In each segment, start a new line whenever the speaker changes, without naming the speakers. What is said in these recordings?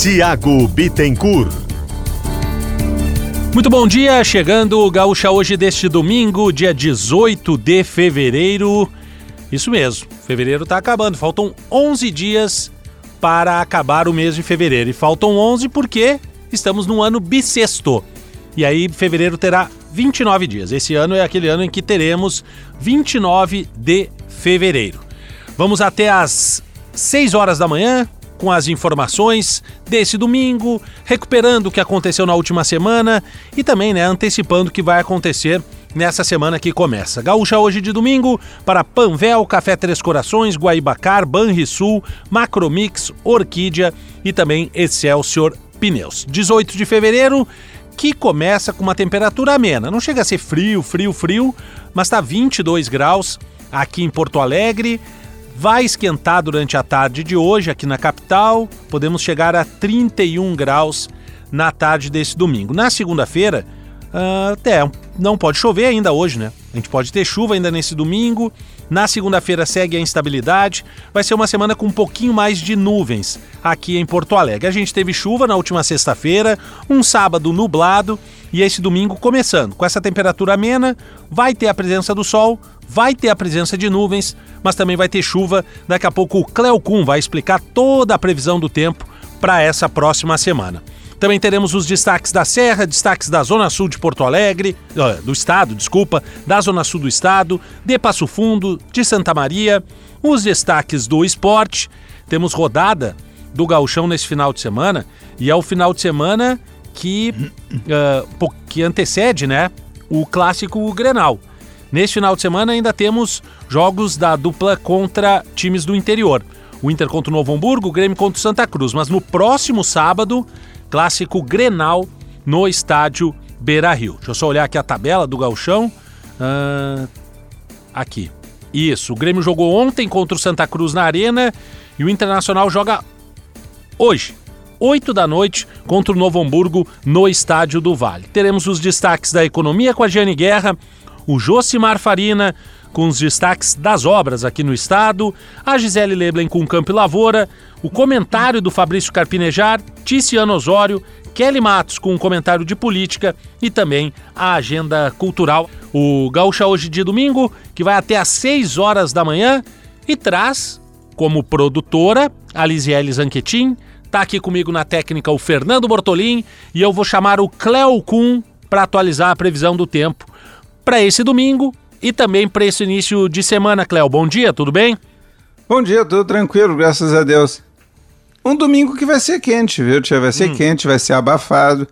Tiago Bittencourt.
Muito bom dia, chegando o Gaúcha hoje deste domingo, dia 18 de fevereiro. Isso mesmo, fevereiro está acabando, faltam 11 dias para acabar o mês de fevereiro. E faltam 11 porque estamos no ano bissexto. E aí fevereiro terá 29 dias. Esse ano é aquele ano em que teremos 29 de fevereiro. Vamos até às 6 horas da manhã com as informações desse domingo, recuperando o que aconteceu na última semana e também, né, antecipando o que vai acontecer nessa semana que começa. Gaúcha hoje de domingo para Panvel, Café Três Corações, Guaibacar, Banrisul, Macromix, Orquídea e também Excelsior Pneus. 18 de fevereiro, que começa com uma temperatura amena. Não chega a ser frio, frio, frio, mas está 22 graus aqui em Porto Alegre. Vai esquentar durante a tarde de hoje aqui na capital. Podemos chegar a 31 graus na tarde desse domingo. Na segunda-feira, uh, até não pode chover ainda hoje, né? A gente pode ter chuva ainda nesse domingo. Na segunda-feira segue a instabilidade. Vai ser uma semana com um pouquinho mais de nuvens aqui em Porto Alegre. A gente teve chuva na última sexta-feira, um sábado nublado e esse domingo começando. Com essa temperatura amena, vai ter a presença do sol, vai ter a presença de nuvens, mas também vai ter chuva. Daqui a pouco o Cleocum vai explicar toda a previsão do tempo para essa próxima semana. Também teremos os destaques da Serra, destaques da Zona Sul de Porto Alegre, do estado, desculpa, da Zona Sul do estado, de Passo Fundo, de Santa Maria, os destaques do esporte. Temos rodada do Gauchão nesse final de semana e é o final de semana que, uh, que antecede né, o clássico Grenal. Neste final de semana ainda temos jogos da dupla contra times do interior. O Inter contra o Novo Hamburgo, o Grêmio contra o Santa Cruz. Mas no próximo sábado clássico Grenal no estádio Beira Rio. Deixa eu só olhar aqui a tabela do Galchão. Uh, aqui. Isso, o Grêmio jogou ontem contra o Santa Cruz na Arena e o Internacional joga hoje, 8 da noite, contra o Novo Hamburgo no Estádio do Vale. Teremos os destaques da economia com a Giane Guerra, o Josimar Farina, com os destaques das obras aqui no estado, a Gisele Leblen com Campo e Lavoura, o comentário do Fabrício Carpinejar, Ticiano Osório, Kelly Matos com um comentário de política e também a agenda cultural. O Gaúcha hoje de domingo, que vai até às 6 horas da manhã e traz como produtora a Lisiele Zanquetin, tá aqui comigo na técnica o Fernando Bortolim e eu vou chamar o Cleo Kuhn para atualizar a previsão do tempo para esse domingo e também para esse início de semana, Cléo. Bom dia, tudo bem?
Bom dia, tudo tranquilo, graças a Deus. Um domingo que vai ser quente, viu, tia? Vai ser hum. quente, vai ser abafado.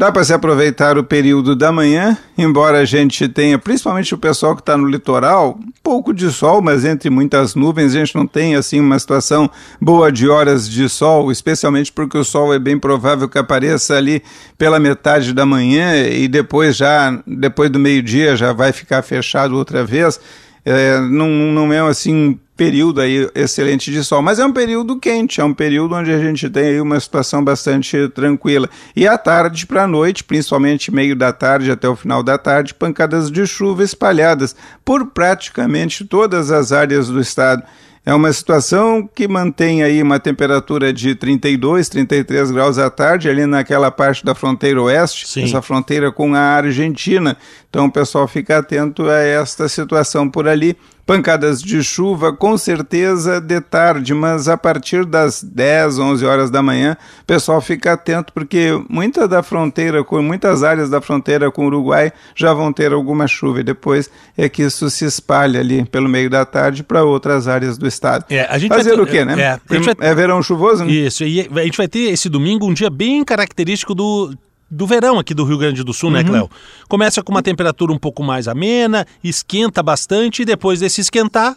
Dá para se aproveitar o período da manhã, embora a gente tenha, principalmente o pessoal que está no litoral, um pouco de sol, mas entre muitas nuvens, a gente não tem assim uma situação boa de horas de sol, especialmente porque o sol é bem provável que apareça ali pela metade da manhã e depois já, depois do meio-dia já vai ficar fechado outra vez. É, não, não é assim período aí excelente de sol, mas é um período quente, é um período onde a gente tem uma situação bastante tranquila. E à tarde para a noite, principalmente meio da tarde até o final da tarde, pancadas de chuva espalhadas por praticamente todas as áreas do estado. É uma situação que mantém aí uma temperatura de 32, 33 graus à tarde, ali naquela parte da fronteira oeste, Sim. essa fronteira com a Argentina. Então o pessoal fica atento a esta situação por ali. Pancadas de chuva, com certeza de tarde, mas a partir das 10, 11 horas da manhã, o pessoal fica atento, porque muita da fronteira, com muitas áreas da fronteira com o Uruguai já vão ter alguma chuva, e depois é que isso se espalha ali pelo meio da tarde para outras áreas do estado.
É, a gente
Fazer
ter,
o quê, né?
É,
vai... é verão chuvoso, né?
Isso, e a gente vai ter esse domingo um dia bem característico do do verão aqui do Rio Grande do Sul, né, uhum. né, Cléo? Começa com uma temperatura um pouco mais amena, esquenta bastante e depois desse esquentar,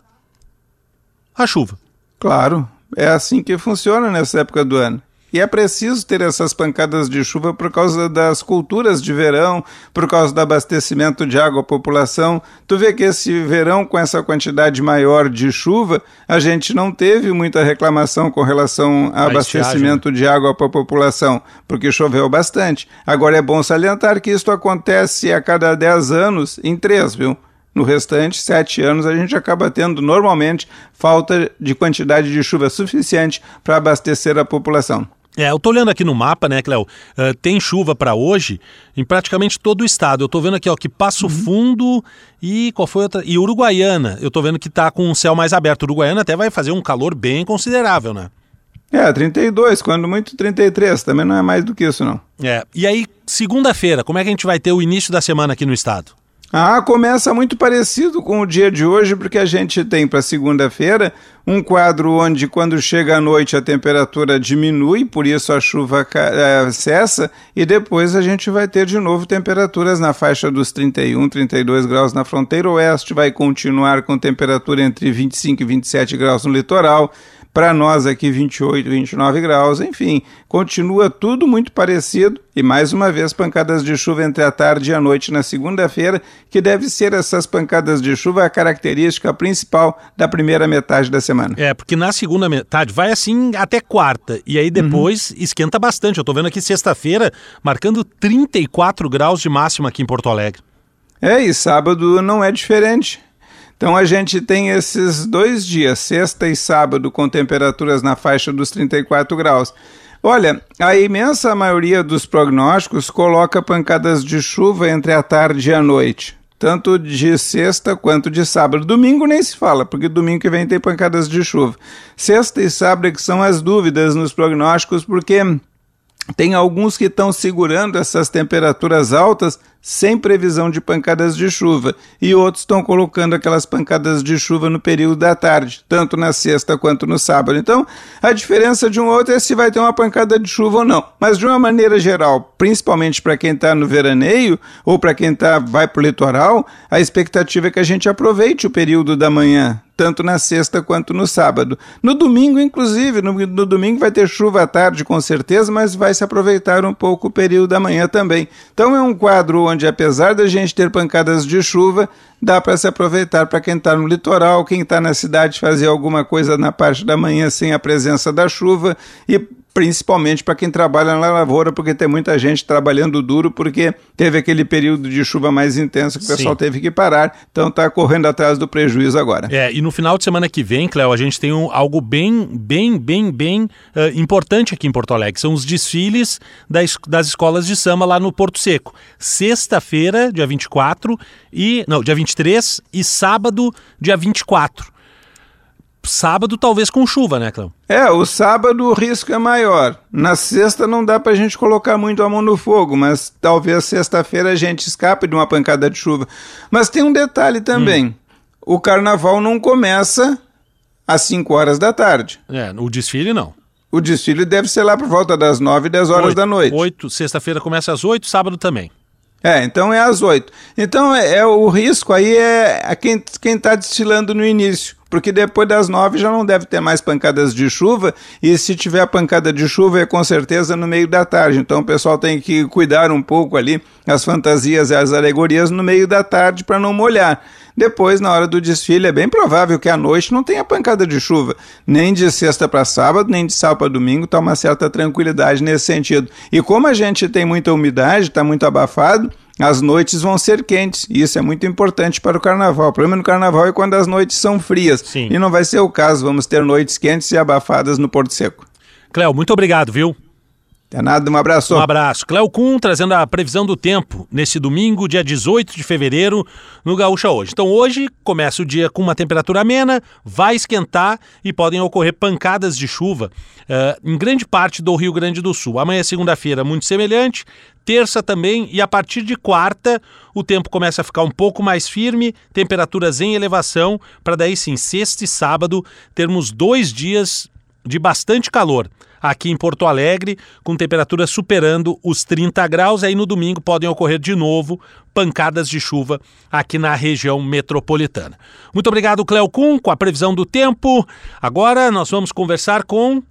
a chuva.
Claro, é assim que funciona nessa época do ano. E é preciso ter essas pancadas de chuva por causa das culturas de verão, por causa do abastecimento de água à população. Tu vê que esse verão, com essa quantidade maior de chuva, a gente não teve muita reclamação com relação ao abastecimento de água para a população, porque choveu bastante. Agora é bom salientar que isso acontece a cada 10 anos em três, viu? No restante, sete anos, a gente acaba tendo normalmente falta de quantidade de chuva suficiente para abastecer a população.
É, eu tô olhando aqui no mapa, né, Cléo? Uh, tem chuva para hoje em praticamente todo o estado. Eu tô vendo aqui, ó, que Passo uhum. Fundo e qual foi outra? E Uruguaiana. Eu tô vendo que tá com o céu mais aberto. Uruguaiana até vai fazer um calor bem considerável, né?
É, 32, quando muito 33, também não é mais do que isso, não.
É. E aí, segunda-feira, como é que a gente vai ter o início da semana aqui no estado?
Ah, começa muito parecido com o dia de hoje, porque a gente tem para segunda-feira um quadro onde, quando chega a noite, a temperatura diminui, por isso a chuva é, cessa, e depois a gente vai ter de novo temperaturas na faixa dos 31, 32 graus na fronteira oeste, vai continuar com temperatura entre 25 e 27 graus no litoral. Para nós aqui 28, 29 graus, enfim, continua tudo muito parecido e mais uma vez pancadas de chuva entre a tarde e a noite na segunda-feira, que deve ser essas pancadas de chuva a característica principal da primeira metade da semana.
É, porque na segunda metade vai assim até quarta e aí depois uhum. esquenta bastante. Eu tô vendo aqui sexta-feira marcando 34 graus de máxima aqui em Porto Alegre.
É, e sábado não é diferente. Então a gente tem esses dois dias, sexta e sábado, com temperaturas na faixa dos 34 graus. Olha, a imensa maioria dos prognósticos coloca pancadas de chuva entre a tarde e a noite, tanto de sexta quanto de sábado. Domingo nem se fala, porque domingo que vem tem pancadas de chuva. Sexta e sábado é que são as dúvidas nos prognósticos, porque tem alguns que estão segurando essas temperaturas altas sem previsão de pancadas de chuva, e outros estão colocando aquelas pancadas de chuva no período da tarde, tanto na sexta quanto no sábado. Então, a diferença de um outro é se vai ter uma pancada de chuva ou não. Mas de uma maneira geral, principalmente para quem está no veraneio ou para quem tá, vai para o litoral, a expectativa é que a gente aproveite o período da manhã, tanto na sexta quanto no sábado. No domingo, inclusive, no, no, domingo vai ter chuva à tarde com certeza, mas vai se aproveitar um pouco o período da manhã também. Então é um quadro onde, apesar da gente ter pancadas de chuva, dá para se aproveitar para quem está no litoral, quem está na cidade fazer alguma coisa na parte da manhã sem a presença da chuva e principalmente para quem trabalha na lavoura, porque tem muita gente trabalhando duro, porque teve aquele período de chuva mais intenso que o pessoal Sim. teve que parar, então está correndo atrás do prejuízo agora.
É, e no final de semana que vem, Cléo, a gente tem um, algo bem, bem, bem, bem uh, importante aqui em Porto Alegre, são os desfiles das, das escolas de samba lá no Porto Seco. Sexta-feira, dia 24, e, não, dia 23, e sábado, dia 24 sábado talvez com chuva, né, Cléo?
É, o sábado o risco é maior. Na sexta não dá pra gente colocar muito a mão no fogo, mas talvez sexta-feira a gente escape de uma pancada de chuva. Mas tem um detalhe também. Hum. O carnaval não começa às 5 horas da tarde.
É, o desfile não.
O desfile deve ser lá por volta das 9, 10 horas 8, da noite.
8, sexta-feira começa às 8, sábado também.
É, então é às 8. Então é, é o risco aí é quem quem está destilando no início porque depois das nove já não deve ter mais pancadas de chuva, e se tiver pancada de chuva é com certeza no meio da tarde. Então o pessoal tem que cuidar um pouco ali as fantasias e as alegorias no meio da tarde para não molhar. Depois, na hora do desfile, é bem provável que à noite não tenha pancada de chuva, nem de sexta para sábado, nem de sábado para domingo, está uma certa tranquilidade nesse sentido. E como a gente tem muita umidade, está muito abafado, as noites vão ser quentes, e isso é muito importante para o carnaval. O problema no carnaval é quando as noites são frias. Sim. E não vai ser o caso, vamos ter noites quentes e abafadas no Porto Seco.
Cléo, muito obrigado, viu?
É nada, um abraço.
Um abraço. Cléo Kuhn trazendo a previsão do tempo nesse domingo, dia 18 de fevereiro, no Gaúcha hoje. Então hoje começa o dia com uma temperatura amena, vai esquentar e podem ocorrer pancadas de chuva uh, em grande parte do Rio Grande do Sul. Amanhã, segunda-feira, muito semelhante, terça também e a partir de quarta o tempo começa a ficar um pouco mais firme, temperaturas em elevação, para daí sim, sexta e sábado, termos dois dias de bastante calor aqui em Porto Alegre, com temperatura superando os 30 graus. Aí no domingo podem ocorrer de novo pancadas de chuva aqui na região metropolitana. Muito obrigado, Cleo Kuhn, com a previsão do tempo. Agora nós vamos conversar com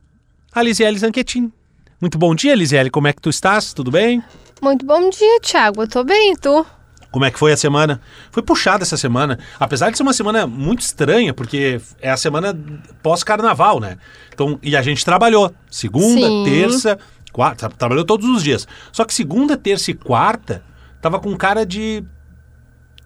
a Lisiele Zanquetin. Muito bom dia, Lisiele. Como é que tu estás? Tudo bem?
Muito bom dia, Thiago. Eu tô bem, e tu?
Como é que foi a semana? Foi puxada essa semana. Apesar de ser uma semana muito estranha, porque é a semana pós-carnaval, né? Então, e a gente trabalhou. Segunda, Sim. terça, quarta. Trabalhou todos os dias. Só que segunda, terça e quarta tava com cara de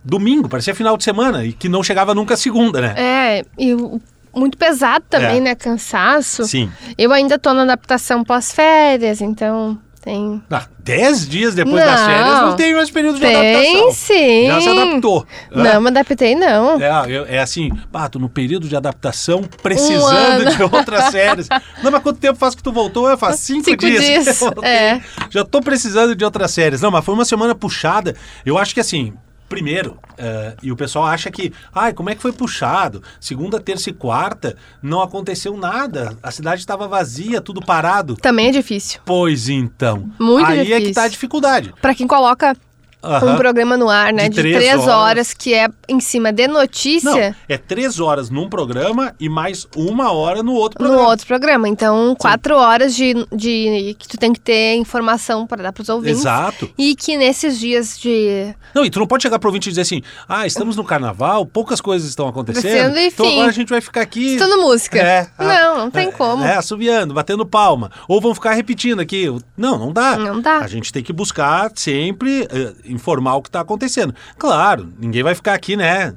domingo, parecia final de semana, e que não chegava nunca a segunda, né?
É, e o muito pesado também,
É.
né? Cansaço.
Sim.
Eu ainda tô na adaptação pós-férias, então tem.
Ah, dez dias depois das
Não.
férias não tem mais período de
Tem
adaptação.
sim.
Já se adaptou.
Não, me adaptei, não.
É, é assim, tô no período de adaptação,
Um
precisando
ano.
de outras séries. Não, mas quanto tempo faz que tu voltou? Eu faz cinco,
Cinco dias,
voltei.
é.
Já tô precisando de outras séries. Não, mas foi uma semana puxada. Eu acho que assim, primeiro, eh, e o pessoal acha que, ai, como é que foi puxado? Segunda, terça e quarta, não aconteceu nada. A cidade estava vazia, tudo parado.
Também é difícil.
Pois então.
Muito
Aí é que
difícil.
tá a dificuldade.
Pra quem coloca
Aham.
um programa no ar, né?
De
De,
três
três,
horas.
horas. que é em cima de notícia.
Não, é três horas num programa e mais uma hora no outro
No
programa.
outro programa. Então, quatro horas de, de que tu tem que ter informação para dar pros ouvintes.
Exato.
E que nesses dias de.
Não, e tu não pode chegar pro ouvinte e dizer assim, ah, estamos no carnaval, poucas coisas estão acontecendo,
Acontecendo,
então
enfim.
agora a gente vai ficar aqui...
Estando música.
É, ah,
não, não tem
é,
como.
É, assobiando, batendo palma. Ou vão ficar repetindo aqui. Não, não dá.
Não dá.
A gente tem que buscar sempre eh, informar o que está acontecendo. Claro, ninguém vai ficar aqui, né?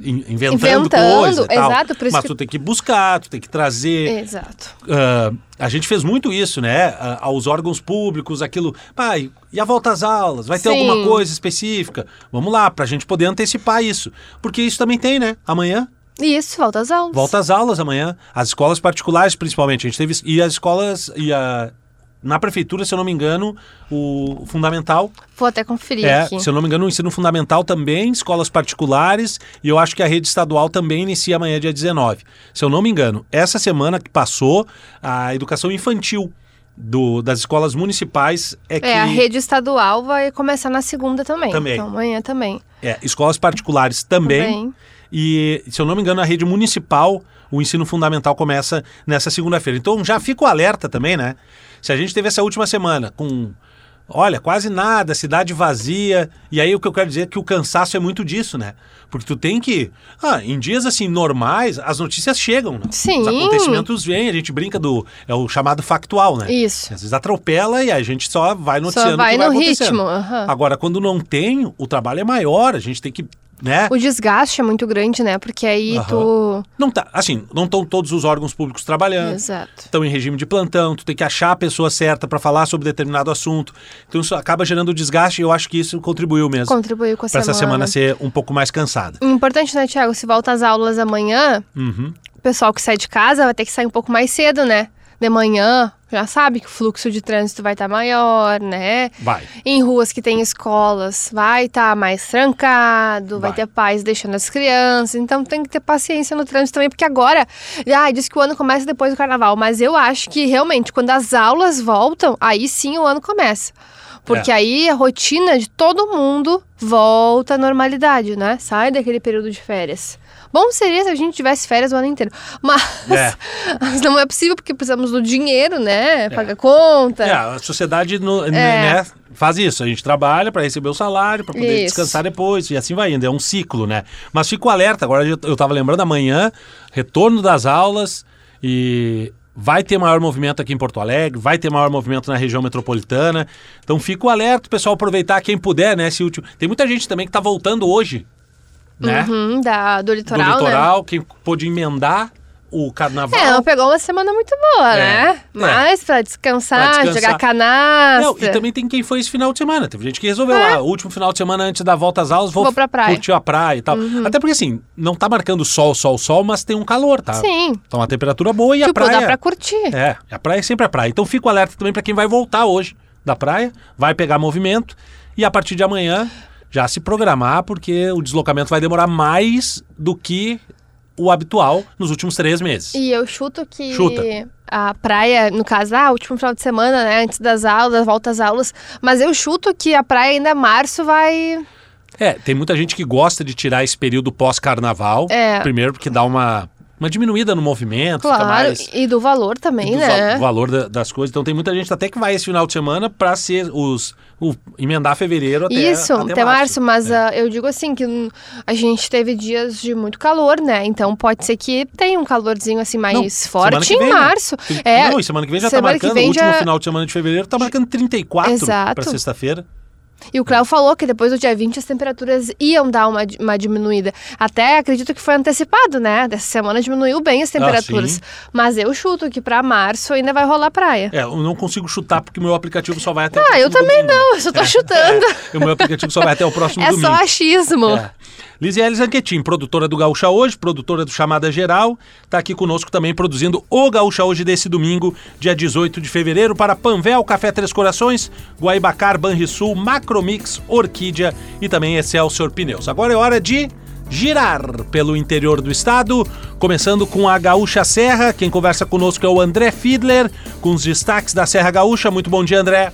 in- inventando,
Inventando,
coisa
exato,
Mas
que-
tu tem que buscar, tu tem que trazer.
Exato.
Ah, a gente fez muito isso, né? Ah, aos órgãos públicos, aquilo. Pai, e a volta às aulas? Vai ter
Sim.
alguma coisa específica? Vamos lá, pra gente poder antecipar isso. Porque isso também tem, né? Amanhã,
Isso, volta às aulas.
volta às aulas amanhã. As escolas particulares, principalmente. A gente teve. E as escolas. E a, na prefeitura, se eu não me engano, o fundamental.
Vou até conferir
É,
aqui.
se eu não me engano, o ensino fundamental também, escolas particulares, e eu acho que a rede estadual também inicia amanhã, dia 19. Se eu não me engano, essa semana que passou, a educação infantil do- das escolas municipais é que.
É, a rede estadual vai começar na segunda também.
Também.
Então amanhã também.
é, escolas particulares também.
Também.
E, se eu não me engano, a rede municipal, o ensino fundamental começa nessa segunda-feira. Então já fica o alerta também, né? Se a gente teve essa última semana com. Olha, quase nada, cidade vazia. E aí o que eu quero dizer é que o cansaço é muito disso, né? Porque tu tem que. Ah, em dias assim normais, as notícias chegam, né?
Sim.
Os acontecimentos vêm, a gente brinca do. É o chamado factual, né?
Isso.
Às vezes atropela e a gente só vai noticiando
Só vai
vai
no ritmo. aham.
Agora, quando não tem, o trabalho é maior, a gente tem que. Né?
O desgaste é muito grande, né? Porque aí
Aham.
tu.
Não tá, assim, não estão todos os órgãos públicos trabalhando.
Exato.
Estão em regime de plantão, tu tem que achar a pessoa certa para falar sobre determinado assunto. Então isso acaba gerando desgaste e eu acho que isso contribuiu mesmo
Contribuiu com a
essa semana
semana.
ser um pouco mais cansada.
Importante, né, Tiago? Se volta às aulas amanhã,
Uhum.
o pessoal que sai de casa vai ter que sair um pouco mais cedo, né? De manhã, já sabe que o fluxo de trânsito vai estar maior, né?
Vai.
Em ruas que tem escolas, vai estar mais trancado, vai.
Vai.
ter pais deixando as crianças. Então tem que ter paciência no trânsito também, porque agora, ah, diz que o ano começa depois do carnaval, mas eu acho que realmente quando as aulas voltam, aí sim o ano começa. Porque
É.
aí a rotina de todo mundo volta à normalidade, né? Sai daquele período de férias. Bom seria se a gente tivesse férias o ano inteiro. Mas,
É.
mas não é possível porque precisamos do dinheiro, né? Pagar conta.
É, a sociedade no- né, faz isso. A gente trabalha para receber o salário, para poder
Isso.
descansar depois e assim vai indo. É um ciclo, né? Mas fico alerta. Agora eu eu tava lembrando amanhã, retorno das aulas e vai ter maior movimento aqui em Porto Alegre, vai ter maior movimento na região metropolitana. Então fico alerta, pessoal, aproveitar quem puder, né? Esse último. Tem muita gente também que tá voltando hoje, né?
Uhum, da, do
Do
litoral, né?
litoral, quem pôde emendar o carnaval.
É, ela pegou uma semana muito boa,
É,
né?
é.
Mas pra descansar,
Pra descansar.
jogar canastra.
Não, e também tem quem foi esse final de semana. Teve gente que resolveu
É.
lá, o último final de semana antes da volta às aulas, vou,
Vou pra praia. Uhum.
curtir a praia e tal. Até porque assim, não tá marcando sol, sol, sol, mas tem um calor, tá?
Sim.
Tá uma temperatura boa e a
tipo,
praia.
dá pra curtir.
É, a praia é sempre a praia. Então fico alerta também pra quem vai voltar hoje da praia, vai pegar movimento e a partir de amanhã já se programar, porque o deslocamento vai demorar mais do que o habitual nos últimos três meses.
E eu chuto que
Chuta.
a praia, no caso, ah, último final de semana, né? Antes das aulas, volta às aulas. Mas eu chuto que a praia ainda março vai.
É, tem muita gente que gosta de tirar esse período pós-carnaval.
É.
Primeiro porque dá uma, uma diminuída no movimento,
Claro,
mais...
e do valor também,
do va-
né?
valor da- das coisas. Então tem muita gente até que vai esse final de semana para ser os o, emendar fevereiro até
Isso,
até,
até, março, mas
É.
ah, eu digo assim que a gente teve dias de muito calor, né? Então pode ser que tenha um calorzinho assim mais
Não,
forte em
vem, né?
março.
Tem-
É,
Não, e semana que vem já tá marcando. o último
já-
final de semana de fevereiro tá marcando 34
Exato.
para sexta-feira.
E o Cléo falou que depois do dia 20 as temperaturas iam dar uma, uma diminuída. Até acredito que foi antecipado, né? Dessa semana diminuiu bem as temperaturas.
Ah,
Mas eu chuto que pra março ainda vai rolar praia.
É, eu não consigo chutar porque o meu aplicativo só vai até o
Ah, eu também
domingo.
não, eu só tô chutando.
É, o meu aplicativo só vai até o próximo
É
domingo.
só achismo.
É. Lisiele Zanquetin, produtora do Gaúcha Hoje, produtora do Chamada Geral, está aqui conosco também produzindo o Gaúcha Hoje desse domingo, dia 18 de fevereiro, para Panvel, Café Três Corações, Guaibacar, Banrisul, Macromix, Orquídea e também Excelsior Pneus. Agora é hora de girar pelo interior do estado, começando com a Gaúcha Serra. Quem conversa conosco é o André Fiedler, com os destaques da Serra Gaúcha. Muito bom dia, André.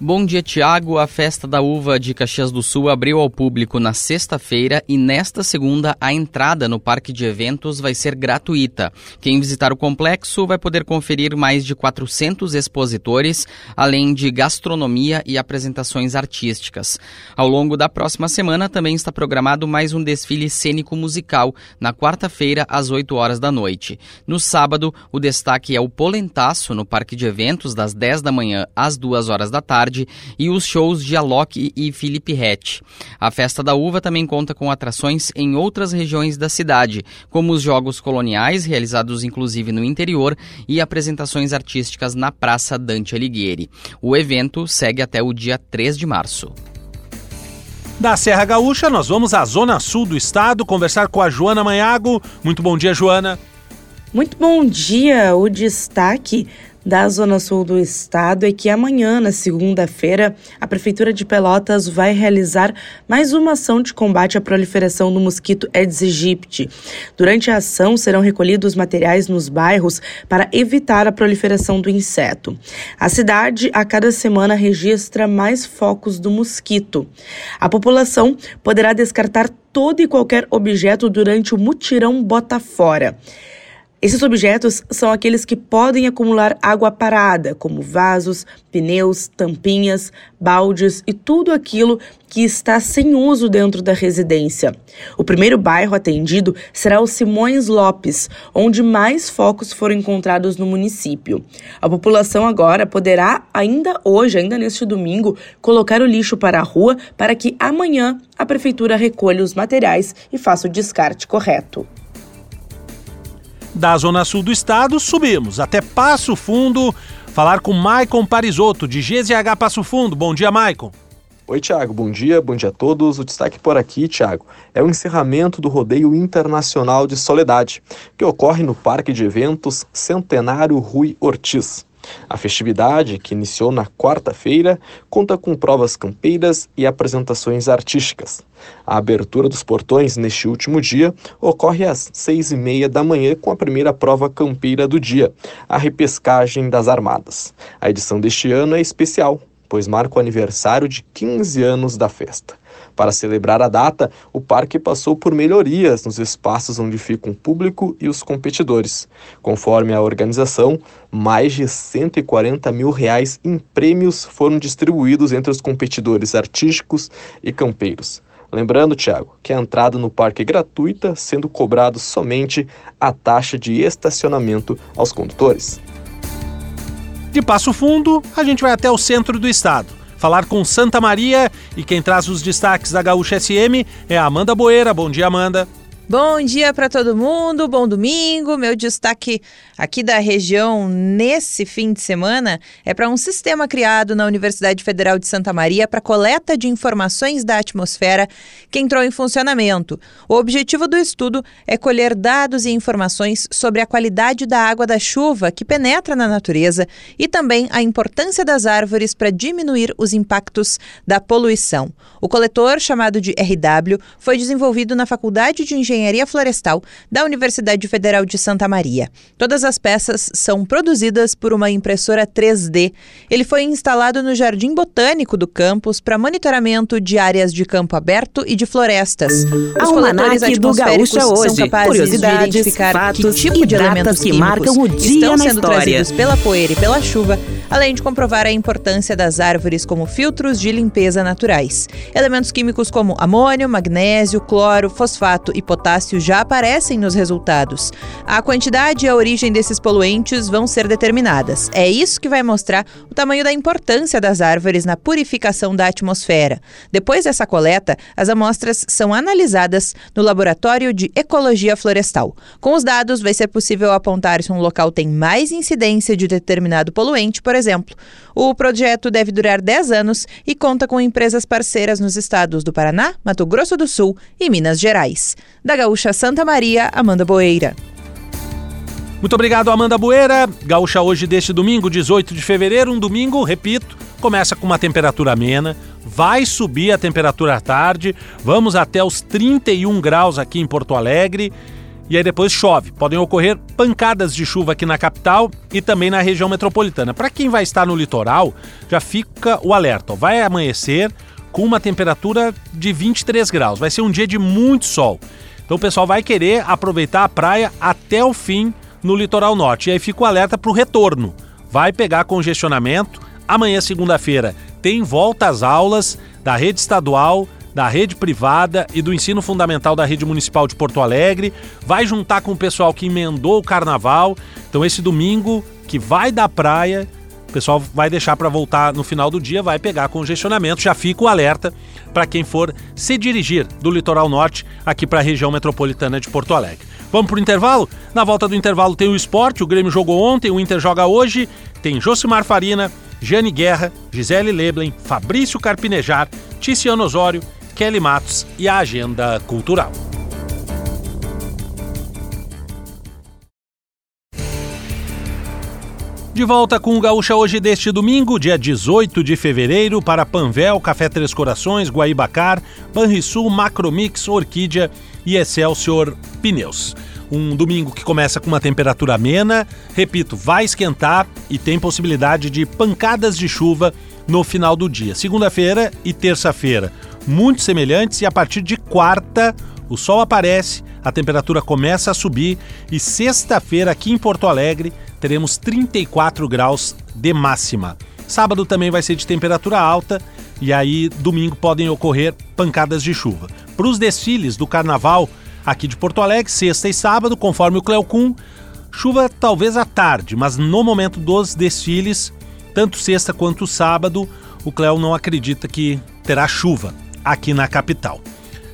Bom dia, Tiago. A festa da uva de Caxias do Sul abriu ao público na sexta-feira e nesta segunda a entrada no parque de eventos vai ser gratuita. Quem visitar o complexo vai poder conferir mais de 400 expositores, além de gastronomia e apresentações artísticas. Ao longo da próxima semana também está programado mais um desfile cênico musical na quarta-feira às 8 horas da noite. No sábado, o destaque é o Polentaço no parque de eventos das 10 da manhã às 2 horas da tarde e os shows de Alok e Felipe Rett. A Festa da Uva também conta com atrações em outras regiões da cidade, como os Jogos Coloniais, realizados inclusive no interior, e apresentações artísticas na Praça Dante Alighieri. O evento segue até o dia 3 de março.
Da Serra Gaúcha, nós vamos à zona sul do estado conversar com a Joana Manhago. Muito bom dia, Joana.
Muito bom dia. O destaque da Zona Sul do Estado é que amanhã, na segunda-feira, a Prefeitura de Pelotas vai realizar mais uma ação de combate à proliferação do mosquito Aedes aegypti. Durante a ação, serão recolhidos materiais nos bairros para evitar a proliferação do inseto. A cidade, a cada semana, registra mais focos do mosquito. A população poderá descartar todo e qualquer objeto durante o mutirão Bota Fora. Esses objetos são aqueles que podem acumular água parada, como vasos, pneus, tampinhas, baldes e tudo aquilo que está sem uso dentro da residência. O primeiro bairro atendido será o Simões Lopes, onde mais focos foram encontrados no município. A população agora poderá, ainda hoje, ainda neste domingo, colocar o lixo para a rua para que amanhã a prefeitura recolha os materiais e faça o descarte correto.
Da zona sul do estado, subimos até Passo Fundo, falar com Maicon Parisotto, de GZH Passo Fundo. Bom dia, Maicon.
Oi, Tiago. Bom dia, bom dia a todos. O destaque por aqui, Tiago, é o encerramento do Rodeio Internacional de Soledade, que ocorre no Parque de Eventos Centenário Rui Ortiz. A festividade, que iniciou na quarta-feira, conta com provas campeiras e apresentações artísticas. A abertura dos portões neste último dia ocorre às seis e meia da manhã com a primeira prova campeira do dia, a repescagem das armadas. A edição deste ano é especial, pois marca o aniversário de 15 anos da festa. Para celebrar a data, o parque passou por melhorias nos espaços onde ficam o público e os competidores. Conforme a organização, mais de 140 mil reais em prêmios foram distribuídos entre os competidores artísticos e campeiros. Lembrando, Tiago, que a entrada no parque é gratuita, sendo cobrado somente a taxa de estacionamento aos condutores.
De Passo Fundo, a gente vai até o centro do estado. Falar com Santa Maria e quem traz os destaques da Gaúcha SM é a Amanda Boeira. Bom dia, Amanda.
Bom dia para todo mundo, bom domingo. Meu destaque aqui da região nesse fim de semana é para um sistema criado na Universidade Federal de Santa Maria para coleta de informações da atmosfera que entrou em funcionamento. O objetivo do estudo é colher dados e informações sobre a qualidade da água da chuva que penetra na natureza e também a importância das árvores para diminuir os impactos da poluição. O coletor, chamado de RW, foi desenvolvido na Faculdade de Engenharia Engenharia Florestal da Universidade Federal de Santa Maria. Todas as peças são produzidas por uma impressora 3D. Ele foi instalado no Jardim Botânico do campus para monitoramento de áreas de campo aberto e de florestas. Os coletores atmosféricos
do
são
hoje.
capazes de identificar
fatos
que tipo de elementos
que
químicos
marcam o dia
estão
na
sendo
história.
trazidos pela poeira e pela chuva, além de comprovar a importância das árvores como filtros de limpeza naturais. Elementos químicos como amônio, magnésio, cloro, fosfato e potássio potássio já aparecem nos resultados. A quantidade e a origem desses poluentes vão ser determinadas. É isso que vai mostrar o tamanho da importância das árvores na purificação da atmosfera. Depois dessa coleta, as amostras são analisadas no Laboratório de Ecologia Florestal. Com os dados, vai ser possível apontar se um local tem mais incidência de determinado poluente, por exemplo. O projeto deve durar 10 anos e conta com empresas parceiras nos estados do Paraná, Mato Grosso do Sul e Minas Gerais. Da Gaúcha Santa Maria, Amanda Boeira.
Muito obrigado, Amanda Bueira. Gaúcha hoje deste domingo, 18 de fevereiro, um domingo, repito, começa com uma temperatura amena, vai subir a temperatura à tarde, vamos até os 31 graus aqui em Porto Alegre. E aí depois chove. Podem ocorrer pancadas de chuva aqui na capital e também na região metropolitana. Para quem vai estar no litoral, já fica o alerta. Vai amanhecer com uma temperatura de 23 graus. Vai ser um dia de muito sol. Então o pessoal vai querer aproveitar a praia até o fim no litoral norte. E aí fica o alerta para o retorno. Vai pegar congestionamento. Amanhã, segunda-feira, tem volta às aulas da rede estadual da rede privada e do ensino fundamental da rede municipal de Porto Alegre. Vai juntar com o pessoal que emendou o carnaval. Então, esse domingo que vai da praia, o pessoal vai deixar para voltar no final do dia, vai pegar congestionamento. Já fica o alerta para quem for se dirigir do litoral norte aqui para a região metropolitana de Porto Alegre. Vamos para o intervalo? Na volta do intervalo tem o esporte, o Grêmio jogou ontem, o Inter joga hoje, tem Josimar Farina, Jane Guerra, Gisele Leblen, Fabrício Carpinejar, Ticiano Osório Kelly Matos e a Agenda Cultural. De volta com o Gaúcha hoje deste domingo, dia 18 de fevereiro, para Panvel, Café Três Corações, Guaibacar, Banrisul, Macromix, Orquídea e Excelsior Pneus. Um domingo que começa com uma temperatura amena, repito, vai esquentar e tem possibilidade de pancadas de chuva no final do dia. Segunda-feira e terça-feira, muito semelhantes, e a partir de quarta, o sol aparece, a temperatura começa a subir e sexta-feira aqui em Porto Alegre teremos 34 graus de máxima. Sábado também vai ser de temperatura alta e aí domingo podem ocorrer pancadas de chuva. Para os desfiles do carnaval aqui de Porto Alegre, sexta e sábado, conforme o Cleocum, chuva talvez à tarde, mas no momento dos desfiles tanto sexta quanto sábado, o Cléo não acredita que terá chuva aqui na capital.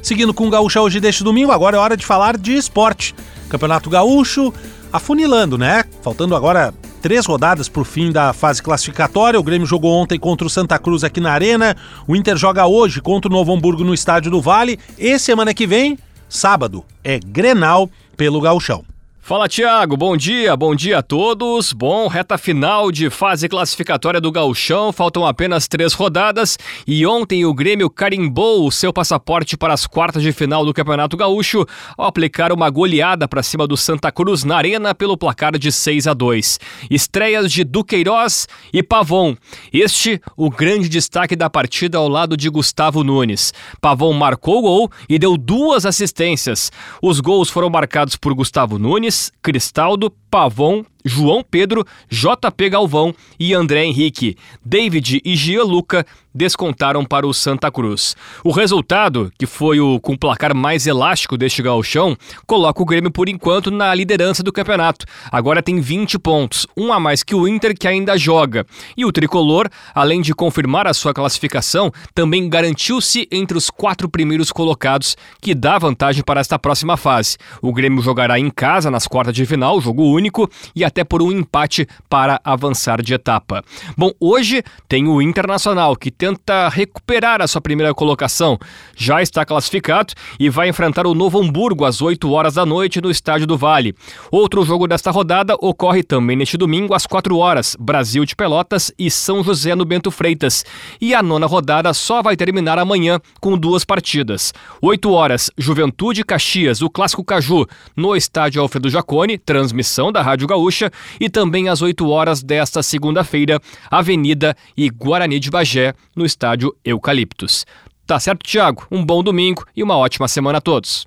Seguindo com o Gaúcho hoje deste domingo, agora é hora de falar de esporte. Campeonato Gaúcho afunilando, né? Faltando agora três rodadas para o fim da fase classificatória. O Grêmio jogou ontem contra o Santa Cruz aqui na Arena. O Inter joga hoje contra o Novo Hamburgo no Estádio do Vale. E semana que vem, sábado, é Grenal pelo Gauchão.
Fala Tiago, bom dia, bom dia a todos. Bom, reta final de fase classificatória do Gauchão, faltam apenas três rodadas e ontem o Grêmio carimbou o seu passaporte para as quartas de final do Campeonato Gaúcho ao aplicar uma goleada para cima do Santa Cruz na Arena pelo placar de 6 a 2. Estreias de Duqueiroz e Pavon. Este o grande destaque da partida ao lado de Gustavo Nunes. Pavon marcou o gol e deu duas assistências. Os gols foram marcados por Gustavo Nunes Cristaldo, Pavon João Pedro, JP Galvão e André Henrique. David e Gianluca descontaram para o Santa Cruz. O resultado, que foi o com o placar mais elástico deste gauchão, coloca o Grêmio por enquanto na liderança do campeonato. Agora tem 20 pontos, um a mais que o Inter que ainda joga. E o tricolor, além de confirmar a sua classificação, também garantiu-se entre os quatro primeiros colocados, que dá vantagem para esta próxima fase. O Grêmio jogará em casa nas quartas de final, jogo único, e a até por um empate para avançar de etapa. Bom, hoje tem o Internacional que tenta recuperar a sua primeira colocação. Já está classificado e vai enfrentar o Novo Hamburgo às 8 horas da noite no Estádio do Vale. Outro jogo desta rodada ocorre também neste domingo às 4 horas, Brasil de Pelotas e São José no Bento Freitas. E a nona rodada só vai terminar amanhã com duas partidas. 8 horas, Juventude Caxias, o clássico Caju, no Estádio Alfredo Jacone, transmissão da Rádio Gaúcha Gaúcha e também às 8 horas desta segunda-feira, Avenida e Guarani de Bagé, no estádio Eucaliptus. Tá certo, Tiago? Um bom domingo e uma ótima semana a todos.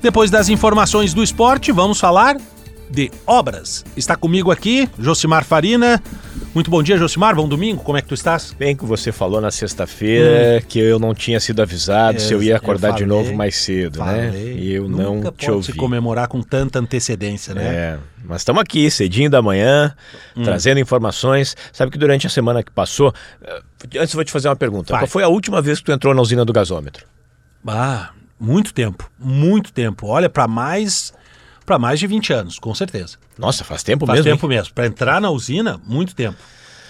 Depois das informações do esporte, vamos falar de Obras. Está comigo aqui, Josimar Farina. Muito bom dia, Josimar. Bom domingo. Como é que tu estás?
Bem que você falou na sexta-feira que eu não tinha sido avisado se eu ia
Eu
acordar de
falei,
novo mais cedo, né?
Falei.
E eu
Nunca
não te ouvi.
se comemorar com tanta antecedência, né?
É, mas estamos aqui, cedinho da manhã,
Hum.
trazendo informações. Sabe que durante a semana que passou. eh, Antes eu vou te fazer uma pergunta.
Vai.
Qual foi a última vez que tu entrou na usina do gasômetro?
Ah, muito tempo, muito tempo. Olha, para mais para mais de 20 anos, com certeza.
Nossa, faz tempo
Faz
mesmo. hein?
tempo mesmo. Para entrar na usina, muito tempo.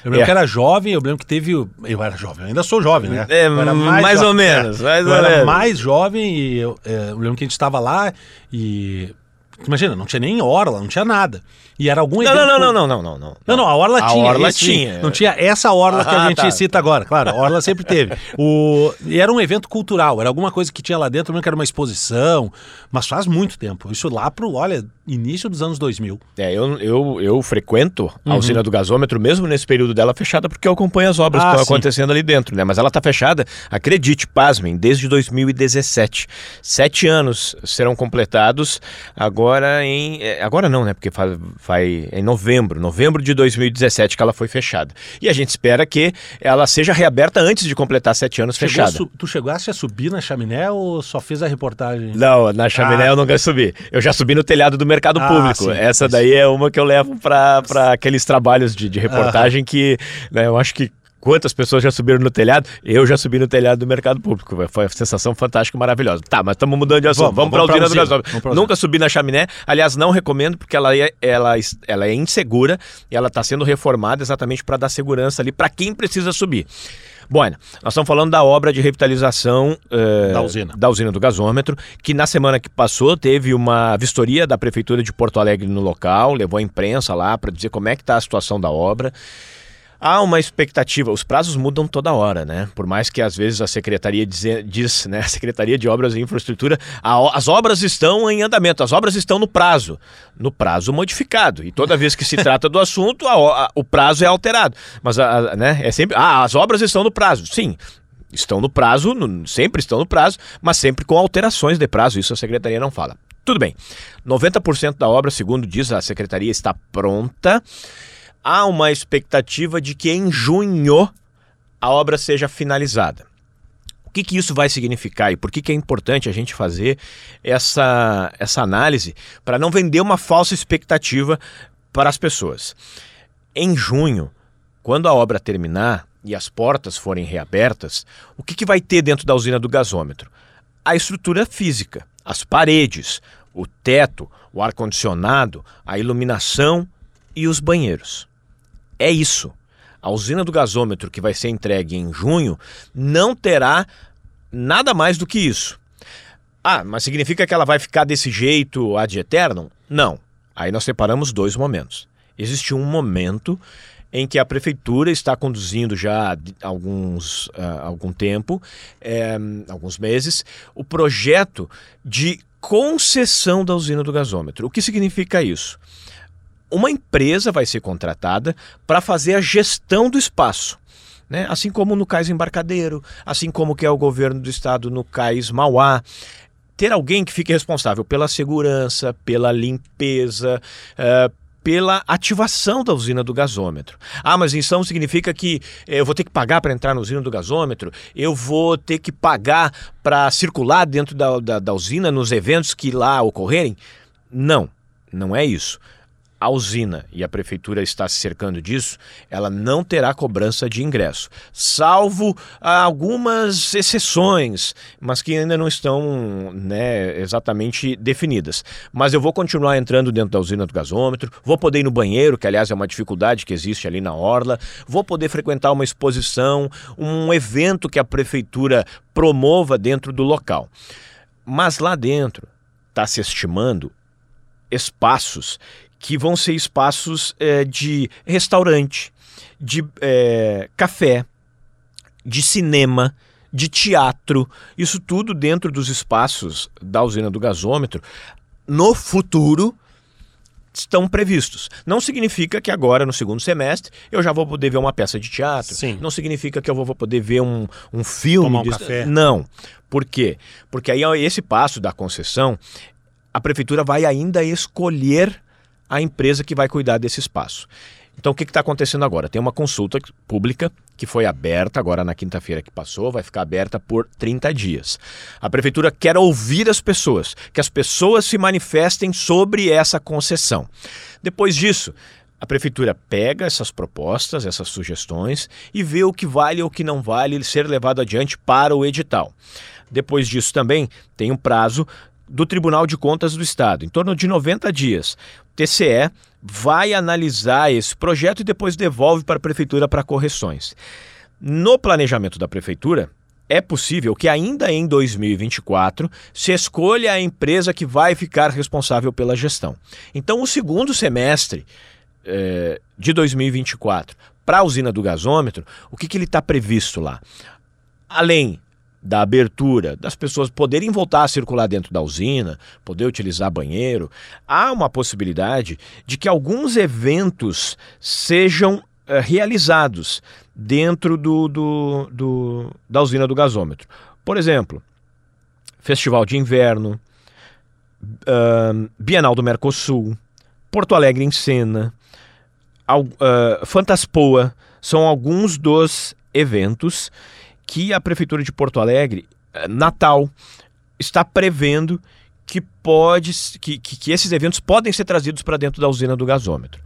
Eu lembro
É.
que era jovem, eu lembro que teve. Eu era jovem, eu ainda sou jovem, né?
É,
era
mais ou menos,
É,
mais
eu
ou
era
menos.
mais jovem e eu, é, eu lembro que a gente estava lá e. Imagina, não tinha nem orla, não tinha nada. E era algum evento.
não, não, não, não, não, não, não.
Não, não, a Orla
A
tinha.
Orla
esse
tinha.
Não tinha essa Orla que a
Ah,
gente
tá.
cita agora, claro. A Orla sempre teve. O... E era um evento cultural, era alguma coisa que tinha lá dentro, lembro que era uma exposição, mas faz muito tempo. Isso lá pro, olha, início dos anos 2000.
É, eu, eu, eu frequento a
Uhum.
usina do gasômetro, mesmo nesse período dela fechada, porque eu acompanho as obras
Ah,
que estão
sim.
acontecendo ali dentro, né? Mas ela está fechada, acredite, pasmem, desde 2017. Sete anos serão completados agora em. é, Agora não, né? Porque vai em novembro, novembro de 2017 que ela foi fechada. E a gente espera que ela seja reaberta antes de completar sete anos
Chegou
fechada.
Tu chegaste a subir na chaminé ou só fez a reportagem?
Não, na chaminé
Ah.
eu nunca subi. Eu já subi no telhado do mercado
Ah,
público.
sim,
Essa
isso.
daí é uma que eu levo para aqueles trabalhos de, de reportagem que né, eu acho que. Quantas pessoas já subiram no telhado? Eu já subi no telhado do mercado público. Foi uma sensação fantástica e maravilhosa. Tá, mas estamos mudando de assunto.
Vamos,
Vamos, para a
vamos
usina do gasômetro.
Vamos.
Nunca subi na chaminé. Aliás, não recomendo porque ela é, ela, ela é insegura e ela está sendo reformada exatamente para dar segurança ali para quem precisa subir. Bueno, nós estamos falando da obra de revitalização eh,
Da usina.
da usina do gasômetro, que na semana que passou teve uma vistoria da Prefeitura de Porto Alegre no local, levou a imprensa lá para dizer como é que está a situação da obra. Há uma expectativa, os prazos mudam toda hora, né? Por mais que às vezes a Secretaria dize- diz, né? A Secretaria de Obras e Infraestrutura, a as obras estão em andamento, as obras estão no prazo, no prazo modificado. E toda vez que se trata do assunto, a o- a- o prazo é alterado. Mas, a- né? É sempre, ah, as obras estão no prazo. Sim, estão no prazo, no- sempre estão no prazo, mas sempre com alterações de prazo. Isso a Secretaria não fala. Tudo bem. 90% da obra, segundo diz a Secretaria, está pronta há uma expectativa de que em junho a obra seja finalizada. O que, que isso vai significar e por que, que é importante a gente fazer essa, essa análise para não vender uma falsa expectativa para as pessoas? Em junho, quando a obra terminar e as portas forem reabertas, o que, que vai ter dentro da usina do gasômetro? A estrutura física, as paredes, o teto, o ar-condicionado, a iluminação e os banheiros. É isso. A usina do gasômetro que vai ser entregue em junho não terá nada mais do que isso. Ah, mas significa que ela vai ficar desse jeito ad eterno? Não. Aí nós separamos dois momentos. Existe um momento em que a prefeitura está conduzindo já há alguns ah, algum tempo, eh, alguns meses, o projeto de concessão da usina do gasômetro. O que significa isso? Uma empresa vai ser contratada para fazer a gestão do espaço. Né? Assim como no Cais Embarcadeiro, assim como que é o governo do estado no Cais Mauá. Ter alguém que fique responsável pela segurança, pela limpeza, eh, pela ativação da usina do gasômetro. Ah, mas então significa que eh, eu vou ter que pagar para entrar na usina do gasômetro? Eu vou ter que pagar para circular dentro da, da, da usina nos eventos que lá ocorrerem? Não, não é isso a usina e a prefeitura está se cercando disso, ela não terá cobrança de ingresso, salvo algumas exceções, mas que ainda não estão né, exatamente definidas. Mas eu vou continuar entrando dentro da usina do gasômetro, vou poder ir no banheiro, que aliás é uma dificuldade que existe ali na orla, vou poder frequentar uma exposição, um evento que a prefeitura promova dentro do local. Mas lá dentro está se estimando espaços que vão ser espaços eh, de restaurante, de eh, café, de cinema, de teatro, isso tudo dentro dos espaços da usina do gasômetro, no futuro estão previstos. Não significa que agora, no segundo semestre, eu já vou poder ver uma peça de teatro.
Sim.
Não significa que eu vou poder ver um, um filme.
Tomar um
de-
café.
Não. Por quê? Porque aí esse passo da concessão, a prefeitura vai ainda escolher à empresa que vai cuidar desse espaço. Então, o que está acontecendo agora? Tem uma consulta pública que foi aberta agora na quinta-feira que passou, vai ficar aberta por 30 dias. A prefeitura quer ouvir as pessoas, que as pessoas se manifestem sobre essa concessão. Depois disso, a prefeitura pega essas propostas, essas sugestões e vê o que vale ou o que não vale ser levado adiante para o edital. Depois disso também tem um prazo do Tribunal de Contas do Estado, em torno de 90 dias. TCE vai analisar esse projeto e depois devolve para a prefeitura para correções. No planejamento da prefeitura, é possível que ainda em 2024 se escolha a empresa que vai ficar responsável pela gestão. Então, o segundo semestre eh, de 2024 para a usina do gasômetro, o que, que ele está previsto lá? Além da abertura, das pessoas poderem voltar a circular dentro da usina, poder utilizar banheiro, há uma possibilidade de que alguns eventos sejam uh, realizados dentro do, do, do, da usina do gasômetro. Por exemplo, Festival de Inverno, uh, Bienal do Mercosul, Porto Alegre em Cena, uh, Fantaspoa, são alguns dos eventos que a Prefeitura de Porto Alegre, eh, Natal, está prevendo que, pode, que, que, que esses eventos podem ser trazidos para dentro da usina do gasômetro.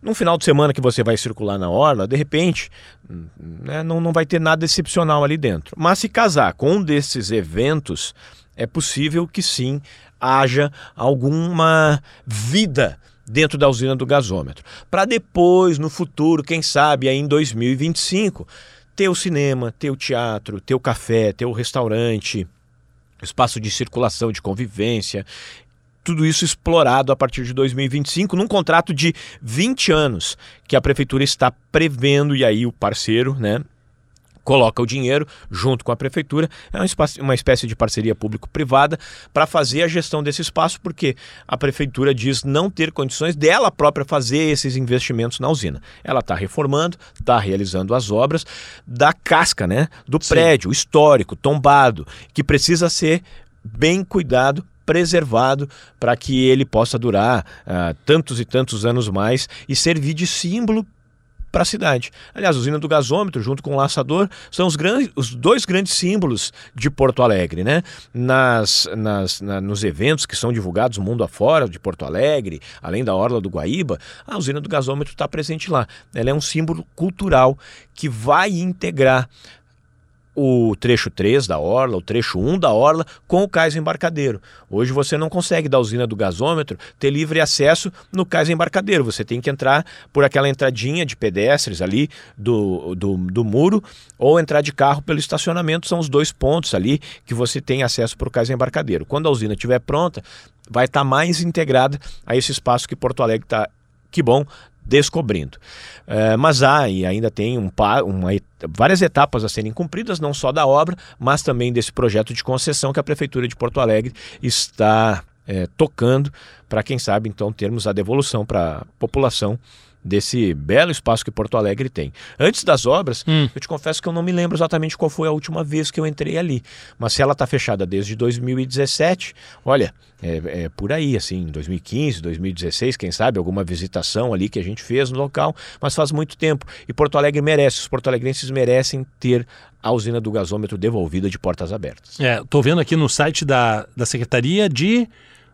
Num final de semana que você vai circular na orla, de repente, né, não, não vai ter nada excepcional ali dentro. Mas se casar com um desses eventos, é possível que sim haja alguma vida dentro da usina do gasômetro. Para depois, no futuro, quem sabe aí em 2025, ter o cinema, ter o teatro, ter o café, ter o restaurante, espaço de circulação, de convivência, tudo isso explorado a partir de 2025, num contrato de 20 anos que a prefeitura está prevendo, e aí o parceiro, né, coloca o dinheiro junto com a prefeitura, é uma espécie, uma espécie de parceria público-privada para fazer a gestão desse espaço, porque a prefeitura diz não ter condições dela própria fazer esses investimentos na usina. Ela está reformando, está realizando as obras da casca, né, do Sim. prédio histórico, tombado, que precisa ser bem cuidado preservado para que ele possa durar uh, tantos e tantos anos mais e servir de símbolo para a cidade. Aliás, a usina do gasômetro, junto com o laçador, são os, grandes, os dois grandes símbolos de Porto Alegre. Né? Nas, nas, na, nos eventos que são divulgados mundo afora de Porto Alegre, além da Orla do Guaíba, a usina do gasômetro está presente lá. Ela é um símbolo cultural que vai integrar o trecho 3 da Orla, o trecho 1 da Orla, com o cais embarcadeiro. Hoje você não consegue da usina do gasômetro ter livre acesso no cais embarcadeiro. Você tem que entrar por aquela entradinha de pedestres ali do, do, do muro ou entrar de carro pelo estacionamento. São os dois pontos ali que você tem acesso para o cais embarcadeiro. Quando a usina estiver pronta, vai estar tá mais integrada a esse espaço que Porto Alegre está que bom, descobrindo. É, mas há e ainda tem um, uma, várias etapas a serem cumpridas, não só da obra, mas também desse projeto de concessão que a Prefeitura de Porto Alegre está é, tocando para, quem sabe, então termos a devolução para a população desse belo espaço que Porto Alegre tem. Antes das obras, hum. eu te confesso que eu não me lembro exatamente qual foi a última vez que eu entrei ali. Mas se ela está fechada desde 2017, olha, é, é, por aí, assim, 2015, 2016, quem sabe, alguma visitação ali que a gente fez no local, mas faz muito tempo. E Porto Alegre merece, os porto-alegrenses merecem ter a usina do gasômetro devolvida de portas abertas.
É, tô vendo aqui no site da, da Secretaria de